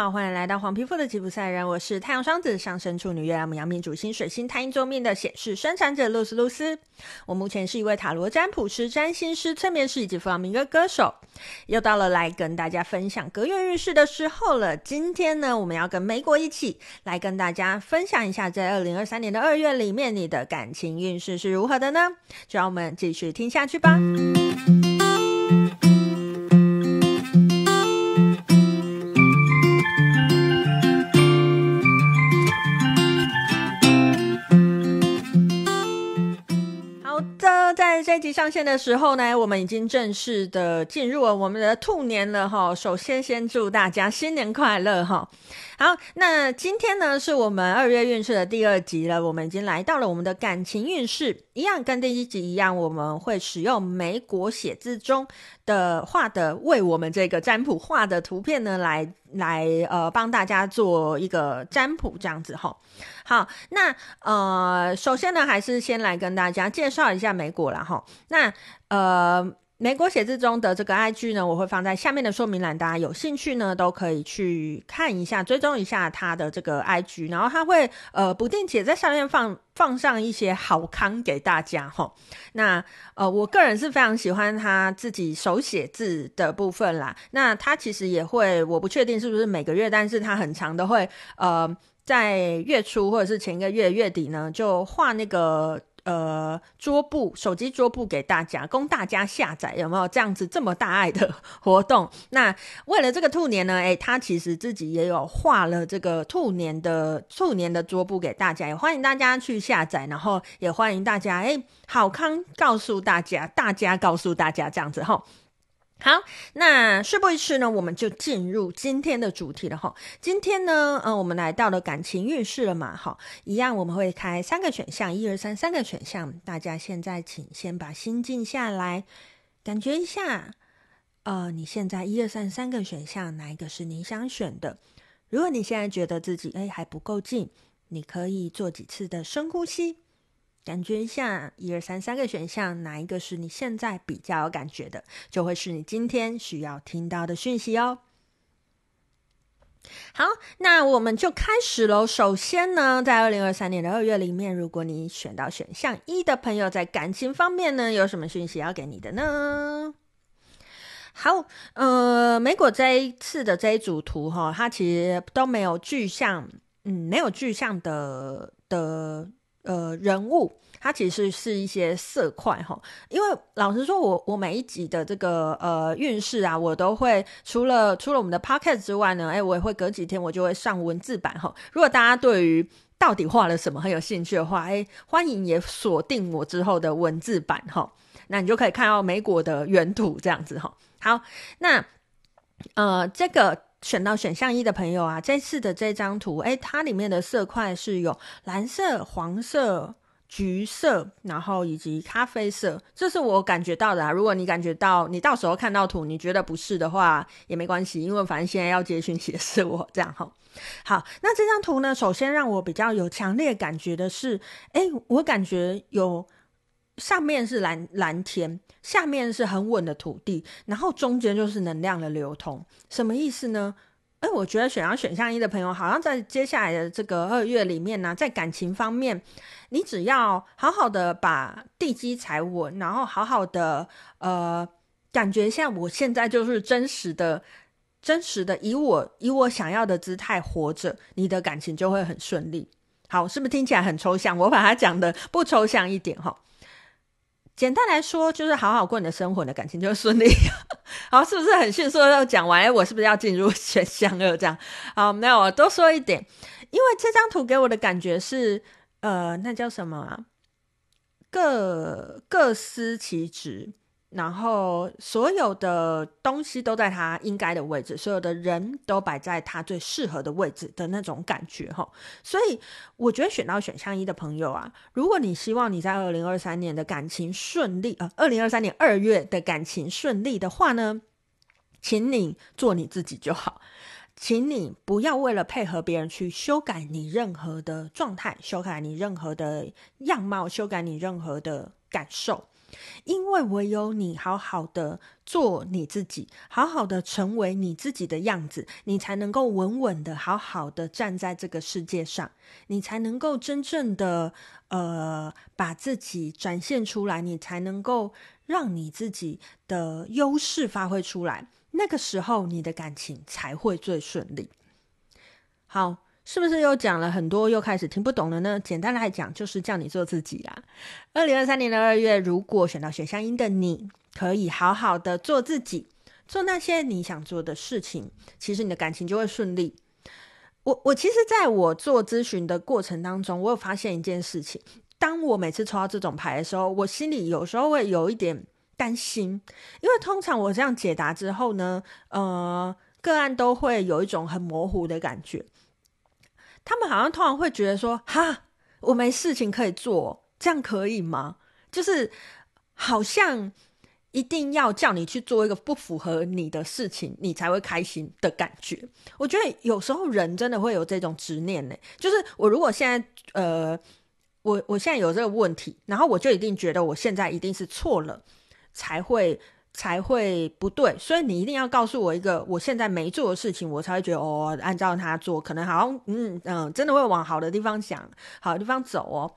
好，欢迎来到黄皮肤的吉普赛人，我是太阳双子上升处女月亮牡羊命主星水星太阴坐命的显示生产者露丝露丝。我目前是一位塔罗占卜师、占星师、催眠师以及弗朗明哥歌手。又到了来跟大家分享隔月运势的时候了。今天呢，我们要跟莓果一起来跟大家分享一下，在二零二三年的二月里面，你的感情运势是如何的呢？就让我们继续听下去吧。上线的时候呢，我们已经正式的进入了我们的兔年了哈。首先，先祝大家新年快乐哈。好，那今天呢是我们二月运势的第二集了，我们已经来到了我们的感情运势，一样跟第一集一样，我们会使用美国写字中的画的为我们这个占卜画的图片呢来。来呃帮大家做一个占卜这样子哈，好，那呃首先呢还是先来跟大家介绍一下美国了哈，那呃。莓果写字中的这个 IG 呢，我会放在下面的说明栏，大家有兴趣呢都可以去看一下，追踪一下他的这个 IG，然后他会呃不定期在上面放放上一些好康给大家哈。那呃我个人是非常喜欢他自己手写字的部分啦。那他其实也会，我不确定是不是每个月，但是他很常都会呃在月初或者是前一个月月底呢就画那个。呃，桌布，手机桌布给大家，供大家下载，有没有这样子这么大爱的 活动？那为了这个兔年呢，诶，他其实自己也有画了这个兔年的兔年的桌布给大家，也欢迎大家去下载，然后也欢迎大家，诶，好康告诉大家，大家告诉大家这样子哈。好，那事不宜迟呢，我们就进入今天的主题了哈。今天呢，呃，我们来到了感情运势了嘛，哈，一样我们会开三个选项，一二三，三个选项。大家现在请先把心静下来，感觉一下，呃，你现在一二三三个选项哪一个是你想选的？如果你现在觉得自己诶还不够静，你可以做几次的深呼吸。感觉一下，一二三三个选项，哪一个是你现在比较有感觉的，就会是你今天需要听到的讯息哦。好，那我们就开始喽。首先呢，在二零二三年的二月里面，如果你选到选项一的朋友，在感情方面呢，有什么讯息要给你的呢？好，呃，美果这一次的这一组图哈，它其实都没有具象，嗯，没有具象的的。呃，人物它其实是一些色块哈，因为老实说我，我每一集的这个呃运势啊，我都会除了除了我们的 podcast 之外呢，哎，我也会隔几天我就会上文字版哈。如果大家对于到底画了什么很有兴趣的话，哎，欢迎也锁定我之后的文字版哈，那你就可以看到美国的原图这样子哈。好，那呃这个。选到选项一的朋友啊，这次的这张图，诶，它里面的色块是有蓝色、黄色、橘色，然后以及咖啡色，这是我感觉到的啊。如果你感觉到，你到时候看到图，你觉得不是的话，也没关系，因为反正现在要接讯息的是我这样哈。好，那这张图呢，首先让我比较有强烈感觉的是，诶，我感觉有。上面是蓝蓝天，下面是很稳的土地，然后中间就是能量的流通，什么意思呢？哎，我觉得选上选项一的朋友，好像在接下来的这个二月里面呢，在感情方面，你只要好好的把地基踩稳，然后好好的呃，感觉像我现在就是真实的、真实的以我以我想要的姿态活着，你的感情就会很顺利。好，是不是听起来很抽象？我把它讲的不抽象一点哈。简单来说，就是好好过你的生活，你的感情就顺利。好，是不是很迅速要讲完？哎，我是不是要进入选项二？这样好，没有，我多说一点，因为这张图给我的感觉是，呃，那叫什么啊？各各司其职。然后所有的东西都在他应该的位置，所有的人都摆在他最适合的位置的那种感觉哈。所以我觉得选到选项一的朋友啊，如果你希望你在二零二三年的感情顺利，呃，二零二三年二月的感情顺利的话呢，请你做你自己就好，请你不要为了配合别人去修改你任何的状态，修改你任何的样貌，修改你任何的感受。因为唯有你好好的做你自己，好好的成为你自己的样子，你才能够稳稳的、好好的站在这个世界上，你才能够真正的呃把自己展现出来，你才能够让你自己的优势发挥出来。那个时候，你的感情才会最顺利。好。是不是又讲了很多，又开始听不懂了呢？简单来讲，就是叫你做自己啦。二零二三年的二月，如果选到选项一的你，可以好好的做自己，做那些你想做的事情，其实你的感情就会顺利。我我其实在我做咨询的过程当中，我有发现一件事情：当我每次抽到这种牌的时候，我心里有时候会有一点担心，因为通常我这样解答之后呢，呃，个案都会有一种很模糊的感觉。他们好像通常会觉得说：“哈，我没事情可以做，这样可以吗？”就是好像一定要叫你去做一个不符合你的事情，你才会开心的感觉。我觉得有时候人真的会有这种执念呢。就是我如果现在呃，我我现在有这个问题，然后我就一定觉得我现在一定是错了，才会。才会不对，所以你一定要告诉我一个我现在没做的事情，我才会觉得哦，按照他做，可能好像嗯嗯，真的会往好的地方想，好的地方走哦。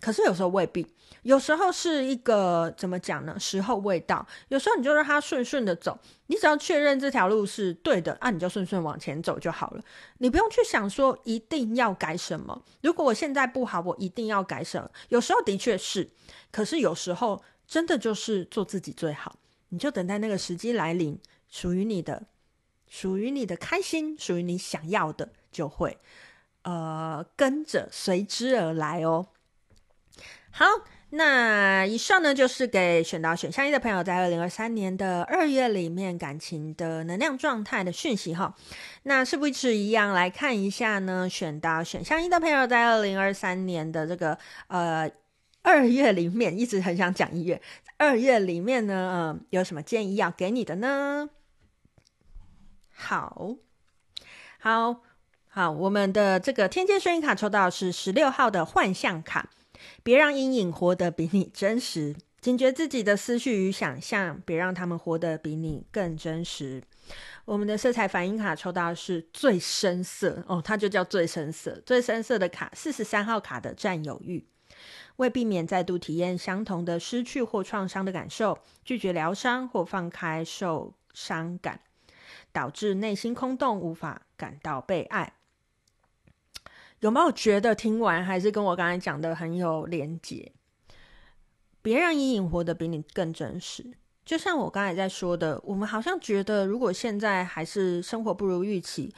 可是有时候未必，有时候是一个怎么讲呢？时候未到。有时候你就让他顺顺的走，你只要确认这条路是对的，啊，你就顺顺往前走就好了。你不用去想说一定要改什么。如果我现在不好，我一定要改什么？有时候的确是，可是有时候真的就是做自己最好。你就等待那个时机来临，属于你的，属于你的开心，属于你想要的，就会呃跟着随之而来哦。好，那以上呢就是给选到选项一的朋友在二零二三年的二月里面感情的能量状态的讯息哈。那是不是一样来看一下呢？选到选项一的朋友在二零二三年的这个呃。二月里面一直很想讲一月，二月里面呢，嗯，有什么建议要给你的呢？好，好，好，我们的这个天界声音卡抽到是十六号的幻象卡，别让阴影活得比你真实，警觉自己的思绪与想象，别让他们活得比你更真实。我们的色彩反应卡抽到是最深色哦，它就叫最深色，最深色的卡，四十三号卡的占有欲。为避免再度体验相同的失去或创伤的感受，拒绝疗伤或放开受伤感，导致内心空洞，无法感到被爱。有没有觉得听完还是跟我刚才讲的很有连结？别让阴影活得比你更真实。就像我刚才在说的，我们好像觉得，如果现在还是生活不如预期，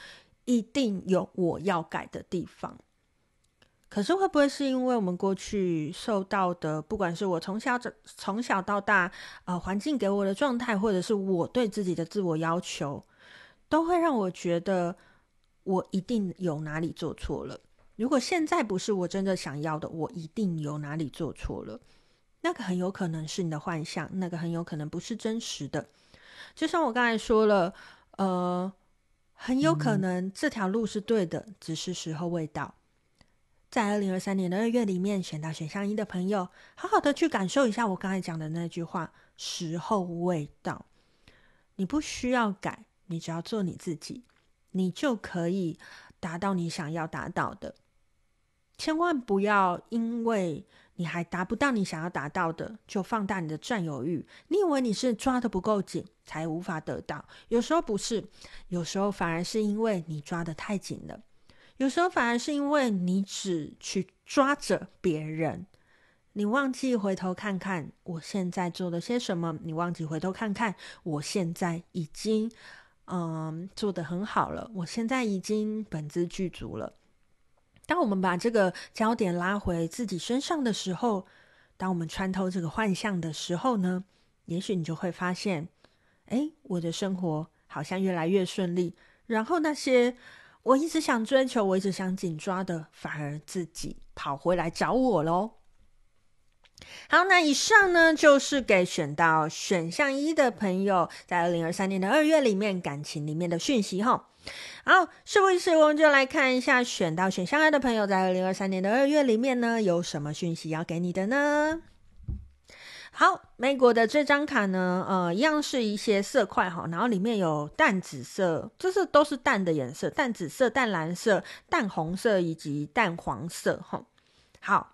一定有我要改的地方。可是会不会是因为我们过去受到的，不管是我从小从小到大，呃，环境给我的状态，或者是我对自己的自我要求，都会让我觉得我一定有哪里做错了。如果现在不是我真的想要的，我一定有哪里做错了。那个很有可能是你的幻象，那个很有可能不是真实的。就像我刚才说了，呃，很有可能这条路是对的，只是时候未到。在二零二三年的二月里面，选到选项一的朋友，好好的去感受一下我刚才讲的那句话：时候未到。你不需要改，你只要做你自己，你就可以达到你想要达到的。千万不要因为你还达不到你想要达到的，就放大你的占有欲。你以为你是抓得不够紧，才无法得到？有时候不是，有时候反而是因为你抓得太紧了。有时候反而是因为你只去抓着别人，你忘记回头看看我现在做了些什么，你忘记回头看看我现在已经嗯做得很好了，我现在已经本自具足了。当我们把这个焦点拉回自己身上的时候，当我们穿透这个幻象的时候呢，也许你就会发现，哎，我的生活好像越来越顺利，然后那些。我一直想追求，我一直想紧抓的，反而自己跑回来找我喽。好，那以上呢，就是给选到选项一的朋友，在二零二三年的二月里面感情里面的讯息哈。好，是不是我们就来看一下选到选项二的朋友，在二零二三年的二月里面呢，有什么讯息要给你的呢？好，美国的这张卡呢，呃，一样是一些色块哈，然后里面有淡紫色，这是都是淡的颜色，淡紫色、淡蓝色、淡红色以及淡黄色哈。好，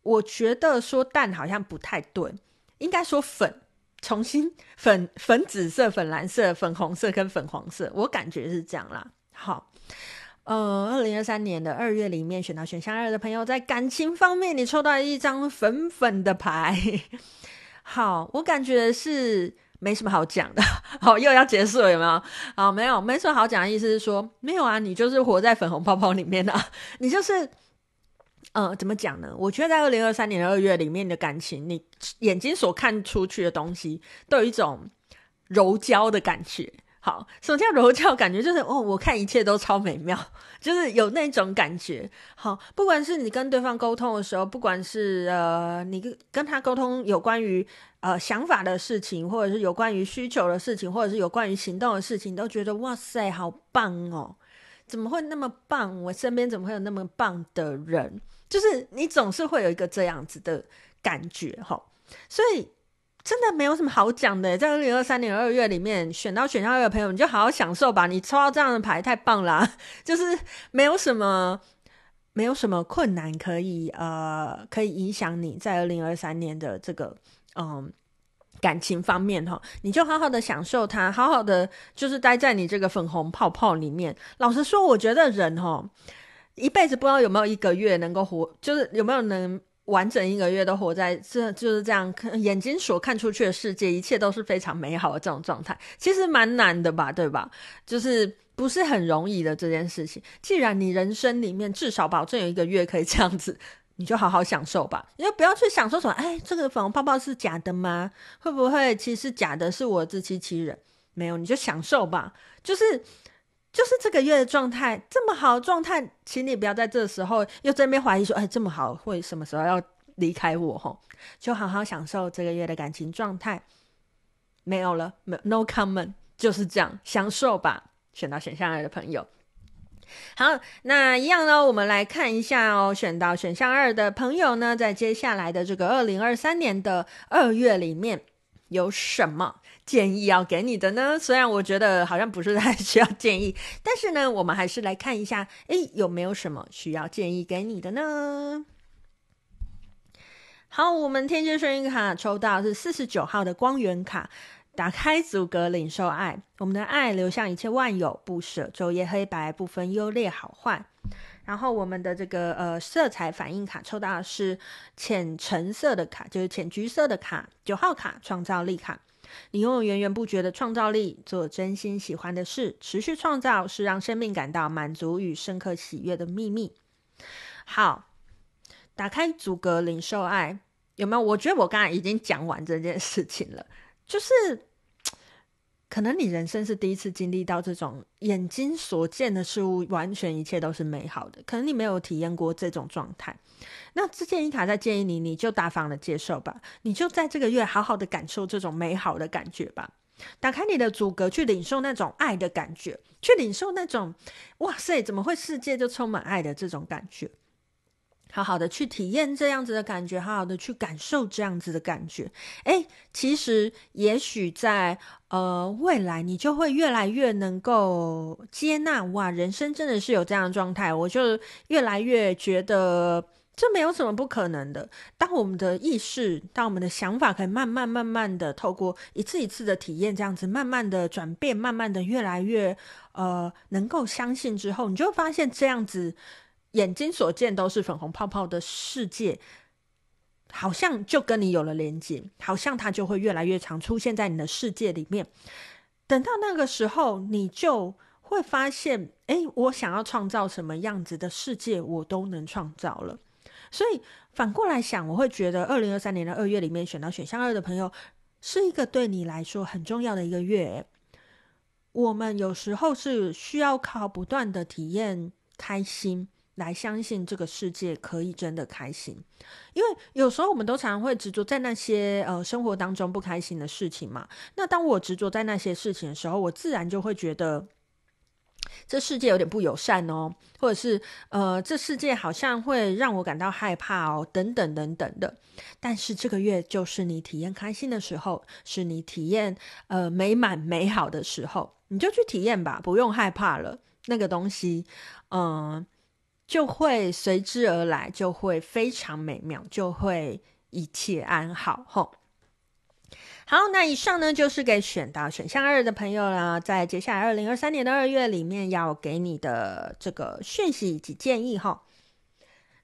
我觉得说淡好像不太对，应该说粉，重新 粉粉紫色、粉蓝色、粉红色跟粉黄色，我感觉是这样啦。好。呃，二零二三年的二月里面选到选项二的朋友，在感情方面，你抽到一张粉粉的牌。好，我感觉是没什么好讲的。好，又要结束了，有没有？好，没有，没什么好讲的意思是说，没有啊，你就是活在粉红泡泡里面啊，你就是，呃，怎么讲呢？我觉得在二零二三年的二月里面的感情，你眼睛所看出去的东西，都有一种柔焦的感觉。好，什么叫柔焦？感觉就是哦，我看一切都超美妙，就是有那种感觉。好，不管是你跟对方沟通的时候，不管是呃，你跟跟他沟通有关于呃想法的事情，或者是有关于需求的事情，或者是有关于行动的事情，都觉得哇塞，好棒哦！怎么会那么棒？我身边怎么会有那么棒的人？就是你总是会有一个这样子的感觉，哈，所以。真的没有什么好讲的，在二零二三年二月里面选到选项二的朋友，你就好好享受吧。你抽到这样的牌太棒了啊，就是没有什么没有什么困难可以呃可以影响你在二零二三年的这个嗯感情方面哈，你就好好的享受它，好好的就是待在你这个粉红泡泡里面。老实说，我觉得人哈一辈子不知道有没有一个月能够活，就是有没有能。完整一个月都活在这就是这样眼睛所看出去的世界，一切都是非常美好的这种状态，其实蛮难的吧，对吧？就是不是很容易的这件事情。既然你人生里面至少保证有一个月可以这样子，你就好好享受吧。你就不要去想说什么，哎，这个粉红泡泡是假的吗？会不会其实假的是我自欺欺人？没有，你就享受吧。就是。就是这个月的状态这么好状态，请你不要在这时候又在那边怀疑说，哎，这么好会什么时候要离开我？吼，就好好享受这个月的感情状态。没有了，没，no comment，就是这样，享受吧。选到选项二的朋友，好，那一样呢，我们来看一下哦。选到选项二的朋友呢，在接下来的这个二零二三年的二月里面。有什么建议要给你的呢？虽然我觉得好像不是太需要建议，但是呢，我们还是来看一下，诶，有没有什么需要建议给你的呢？好，我们天蝎幸运卡抽到是四十九号的光源卡，打开阻隔领受爱，我们的爱流向一切万有，不舍昼夜黑白，不分优劣好坏。然后我们的这个呃色彩反应卡抽到是浅橙色的卡，就是浅橘色的卡，九号卡创造力卡。你拥有源源不绝的创造力，做真心喜欢的事，持续创造是让生命感到满足与深刻喜悦的秘密。好，打开阻隔领受爱，有没有？我觉得我刚才已经讲完这件事情了，就是。可能你人生是第一次经历到这种眼睛所见的事物，完全一切都是美好的。可能你没有体验过这种状态，那这建议卡在建议你，你就大方的接受吧，你就在这个月好好的感受这种美好的感觉吧。打开你的阻隔，去领受那种爱的感觉，去领受那种哇塞，怎么会世界就充满爱的这种感觉。好好的去体验这样子的感觉，好好的去感受这样子的感觉。诶，其实也许在呃未来，你就会越来越能够接纳哇，人生真的是有这样的状态。我就越来越觉得这没有什么不可能的。当我们的意识，当我们的想法可以慢慢慢慢的透过一次一次的体验，这样子慢慢的转变，慢慢的越来越呃能够相信之后，你就发现这样子。眼睛所见都是粉红泡泡的世界，好像就跟你有了连接，好像它就会越来越常出现在你的世界里面。等到那个时候，你就会发现，哎，我想要创造什么样子的世界，我都能创造了。所以反过来想，我会觉得，二零二三年的二月里面选到选项二的朋友，是一个对你来说很重要的一个月。我们有时候是需要靠不断的体验开心。来相信这个世界可以真的开心，因为有时候我们都常常会执着在那些呃生活当中不开心的事情嘛。那当我执着在那些事情的时候，我自然就会觉得这世界有点不友善哦，或者是呃，这世界好像会让我感到害怕哦，等等等等的。但是这个月就是你体验开心的时候，是你体验呃美满美好的时候，你就去体验吧，不用害怕了。那个东西，嗯、就会随之而来，就会非常美妙，就会一切安好。吼。好，那以上呢就是给选到选项二的朋友啦，在接下来二零二三年的二月里面要给你的这个讯息以及建议哈。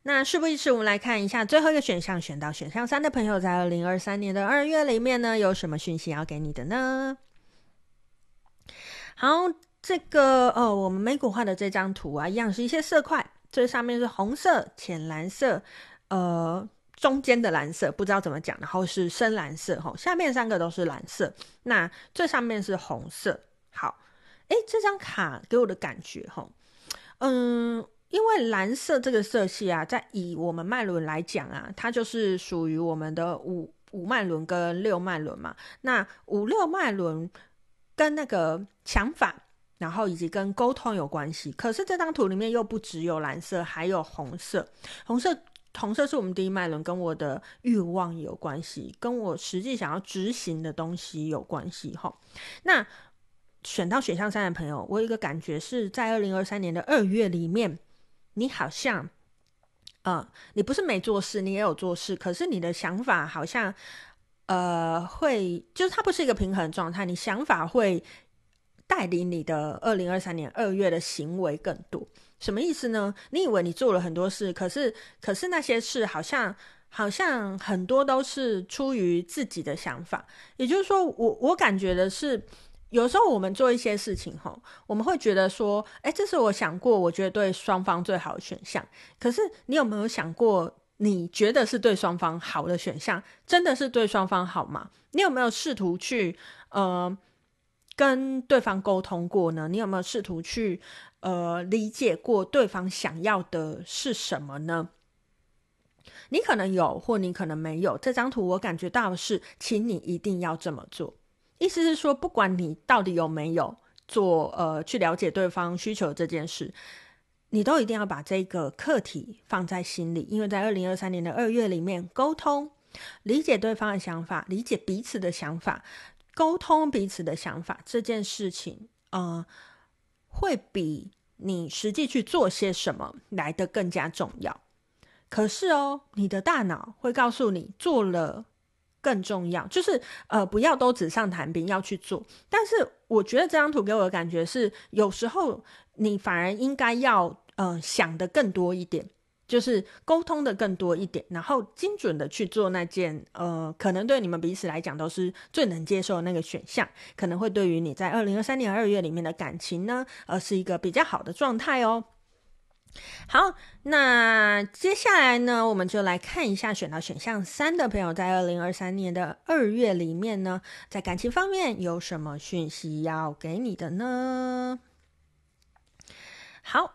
那事不宜迟，我们来看一下最后一个选项，选到选项三的朋友，在二零二三年的二月里面呢，有什么讯息要给你的呢？好，这个呃，我们美股画的这张图啊，一样是一些色块，最上面是红色、浅蓝色，呃。中间的蓝色不知道怎么讲，然后是深蓝色，吼，下面三个都是蓝色，那最上面是红色。好，诶，这张卡给我的感觉，吼，嗯，因为蓝色这个色系啊，在以我们脉轮来讲啊，它就是属于我们的五五脉轮跟六脉轮嘛。那五六脉轮跟那个想法，然后以及跟沟通有关系。可是这张图里面又不只有蓝色，还有红色，红色。红色是我们第一脉轮，跟我的欲望有关系，跟我实际想要执行的东西有关系。哈，那选到选项三的朋友，我有一个感觉是在二零二三年的二月里面，你好像，呃，你不是没做事，你也有做事，可是你的想法好像，呃，会就是它不是一个平衡状态，你想法会带领你的二零二三年二月的行为更多。什么意思呢？你以为你做了很多事，可是可是那些事好像好像很多都是出于自己的想法。也就是说，我我感觉的是，有时候我们做一些事情，吼，我们会觉得说，哎，这是我想过，我觉得对双方最好的选项。可是你有没有想过，你觉得是对双方好的选项，真的是对双方好吗？你有没有试图去呃跟对方沟通过呢？你有没有试图去？呃，理解过对方想要的是什么呢？你可能有，或你可能没有。这张图我感觉到的是，请你一定要这么做。意思是说，不管你到底有没有做，呃，去了解对方需求这件事，你都一定要把这个课题放在心里。因为在二零二三年的二月里面，沟通、理解对方的想法、理解彼此的想法、沟通彼此的想法这件事情，呃，会比。你实际去做些什么来得更加重要。可是哦，你的大脑会告诉你做了更重要，就是呃，不要都纸上谈兵，要去做。但是我觉得这张图给我的感觉是，有时候你反而应该要呃想的更多一点。就是沟通的更多一点，然后精准的去做那件，呃，可能对你们彼此来讲都是最能接受的那个选项，可能会对于你在二零二三年二月里面的感情呢，呃，是一个比较好的状态哦。好，那接下来呢，我们就来看一下选到选项三的朋友，在二零二三年的二月里面呢，在感情方面有什么讯息要给你的呢？好，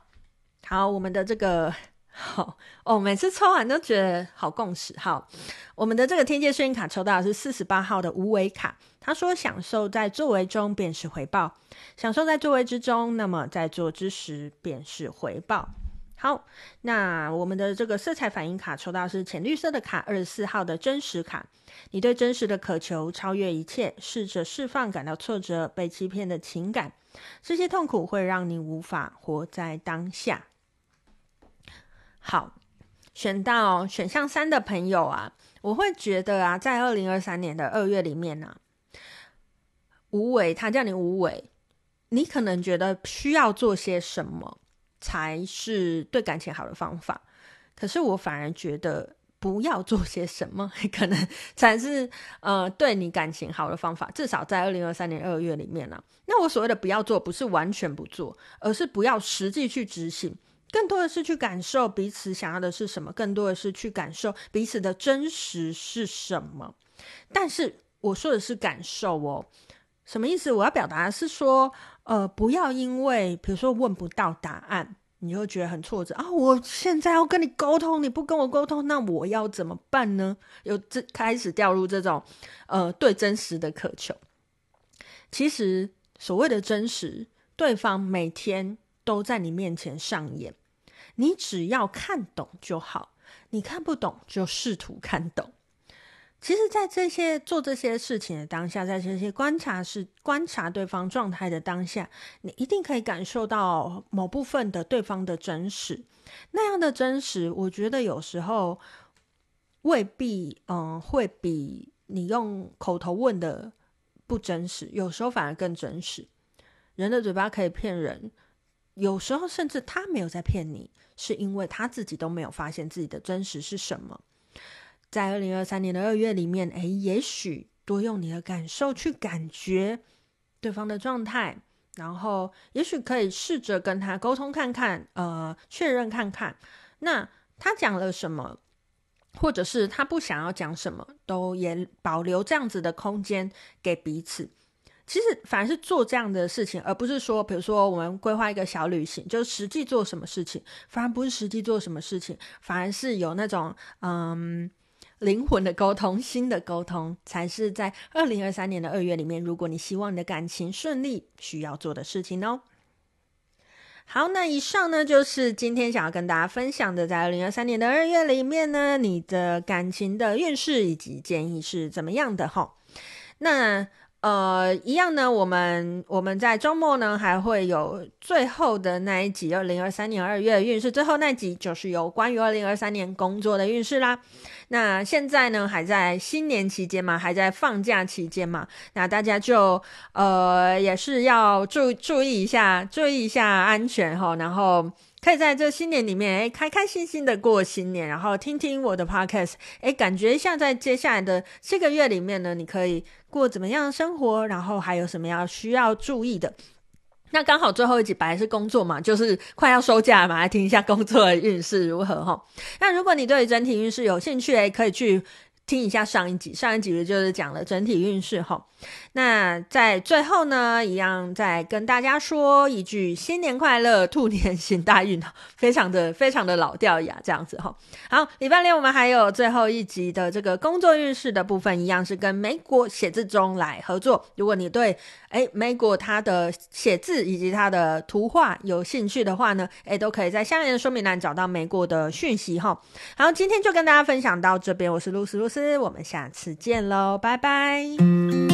好，我们的这个。好哦，每次抽完都觉得好共识。好，我们的这个天界幸运卡抽到的是四十八号的无为卡。他说：“享受在作为中便是回报，享受在作为之中，那么在做之时便是回报。”好，那我们的这个色彩反应卡抽到是浅绿色的卡，二十四号的真实卡。你对真实的渴求超越一切，试着释放感到挫折、被欺骗的情感。这些痛苦会让你无法活在当下。好，选到选项三的朋友啊，我会觉得啊，在二零二三年的二月里面呢、啊，无为，他叫你无为，你可能觉得需要做些什么才是对感情好的方法，可是我反而觉得不要做些什么，可能才是呃对你感情好的方法。至少在二零二三年二月里面呢、啊，那我所谓的不要做，不是完全不做，而是不要实际去执行。更多的是去感受彼此想要的是什么，更多的是去感受彼此的真实是什么。但是我说的是感受哦，什么意思？我要表达的是说，呃，不要因为比如说问不到答案，你就觉得很挫折啊！我现在要跟你沟通，你不跟我沟通，那我要怎么办呢？有这开始掉入这种呃对真实的渴求。其实所谓的真实，对方每天。都在你面前上演，你只要看懂就好，你看不懂就试图看懂。其实，在这些做这些事情的当下，在这些观察是观察对方状态的当下，你一定可以感受到某部分的对方的真实。那样的真实，我觉得有时候未必，嗯，会比你用口头问的不真实，有时候反而更真实。人的嘴巴可以骗人，有时候甚至他没有在骗你，是因为他自己都没有发现自己的真实是什么。在二零二三年的二月里面，诶，也许多用你的感受去感觉对方的状态，然后也许可以试着跟他沟通看看，呃，确认看看，那他讲了什么，或者是他不想要讲什么，都也保留这样子的空间给彼此。其实反而是做这样的事情，而不是说，比如说我们规划一个小旅行，就实际做什么事情，反而不是实际做什么事情，反而是有那种嗯。灵魂的沟通，心的沟通，才是在二零二三年的二月里面，如果你希望你的感情顺利，需要做的事情哦。好，那以上呢，就是今天想要跟大家分享的，在二零二三年的二月里面呢，你的感情的运势以及建议是怎么样的哈？那。呃，一样呢，我们我们在周末呢还会有最后的那一集，二零二三年二月运势，最后那集就是有关于二零二三年工作的运势啦。那现在呢还在新年期间嘛，还在放假期间嘛，那大家就呃也是要注注意一下，注意一下安全哈，然后。可以在这新年里面，诶，开开心心的过新年，然后听听我的 podcast，诶，感觉一下在接下来的这个月里面呢，你可以过怎么样的生活，然后还有什么要需要注意的。那刚好最后一集本来是工作嘛，就是快要收假嘛，来听一下工作的运势如何哈。那如果你对整体运势有兴趣，诶，可以去。听一下上一集，上一集就是讲了整体运势哈。那在最后呢，一样再跟大家说一句新年快乐，兔年行大运，非常的非常的老掉牙这样子哈。好，礼拜六我们还有最后一集的这个工作运势的部分，一样是跟美国写字中来合作。如果你对诶美国它的写字以及它的图画有兴趣的话呢，诶都可以在下面的说明栏找到美国的讯息哈。好，今天就跟大家分享到这边，我是露丝露丝。我们下次见喽，拜拜。